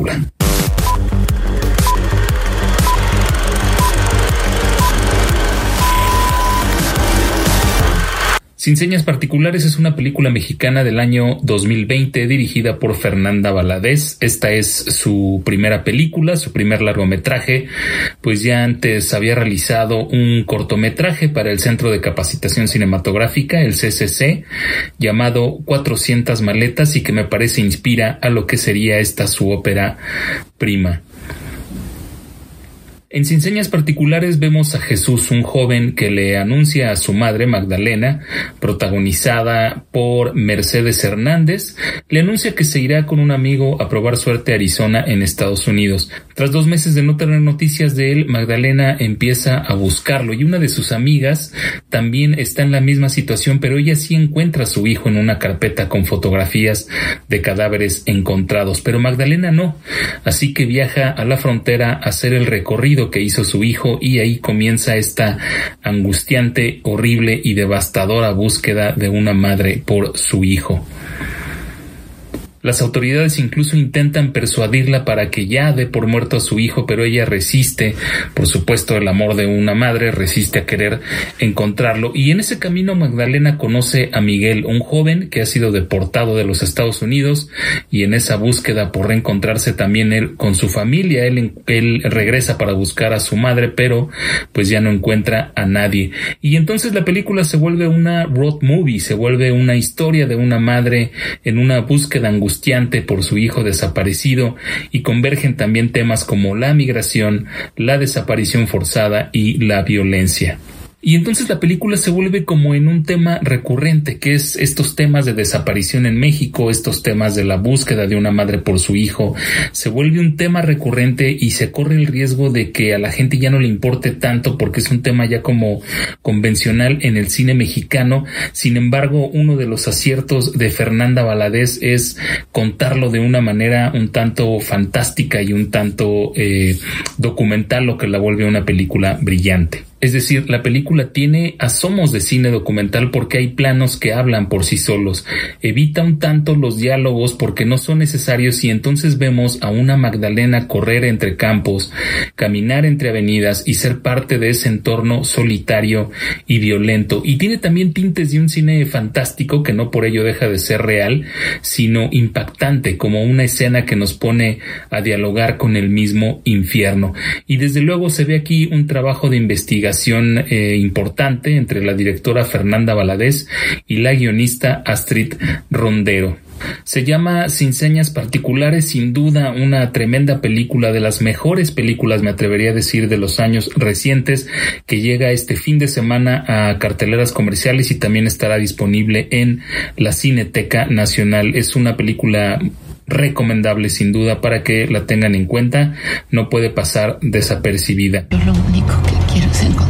película. Sin señas particulares es una película mexicana del año 2020 dirigida por Fernanda Valadez. Esta es su primera película, su primer largometraje, pues ya antes había realizado un cortometraje para el Centro de Capacitación Cinematográfica, el CCC, llamado 400 maletas y que me parece inspira a lo que sería esta su ópera prima. En Sin Señas Particulares vemos a Jesús, un joven que le anuncia a su madre Magdalena, protagonizada por Mercedes Hernández, le anuncia que se irá con un amigo a probar suerte a Arizona en Estados Unidos. Tras dos meses de no tener noticias de él, Magdalena empieza a buscarlo y una de sus amigas también está en la misma situación, pero ella sí encuentra a su hijo en una carpeta con fotografías de cadáveres encontrados, pero Magdalena no, así que viaja a la frontera a hacer el recorrido que hizo su hijo y ahí comienza esta angustiante, horrible y devastadora búsqueda de una madre por su hijo. Las autoridades incluso intentan persuadirla para que ya dé por muerto a su hijo, pero ella resiste, por supuesto, el amor de una madre, resiste a querer encontrarlo. Y en ese camino Magdalena conoce a Miguel, un joven que ha sido deportado de los Estados Unidos, y en esa búsqueda por reencontrarse también él con su familia, él, él regresa para buscar a su madre, pero pues ya no encuentra a nadie. Y entonces la película se vuelve una road movie, se vuelve una historia de una madre en una búsqueda por su hijo desaparecido y convergen también temas como la migración, la desaparición forzada y la violencia. Y entonces la película se vuelve como en un tema recurrente, que es estos temas de desaparición en México, estos temas de la búsqueda de una madre por su hijo, se vuelve un tema recurrente y se corre el riesgo de que a la gente ya no le importe tanto porque es un tema ya como convencional en el cine mexicano. Sin embargo, uno de los aciertos de Fernanda Valadez es contarlo de una manera un tanto fantástica y un tanto eh, documental, lo que la vuelve una película brillante. Es decir, la película tiene asomos de cine documental porque hay planos que hablan por sí solos. Evita un tanto los diálogos porque no son necesarios y entonces vemos a una Magdalena correr entre campos, caminar entre avenidas y ser parte de ese entorno solitario y violento. Y tiene también tintes de un cine fantástico que no por ello deja de ser real, sino impactante como una escena que nos pone a dialogar con el mismo infierno. Y desde luego se ve aquí un trabajo de investigación eh, importante entre la directora Fernanda Valadez y la guionista Astrid Rondero. Se llama Sin señas particulares, sin duda una tremenda película, de las mejores películas, me atrevería a decir, de los años recientes, que llega este fin de semana a carteleras comerciales y también estará disponible en la Cineteca Nacional. Es una película recomendable sin duda para que la tengan en cuenta, no puede pasar desapercibida. lo único quiero encontrar.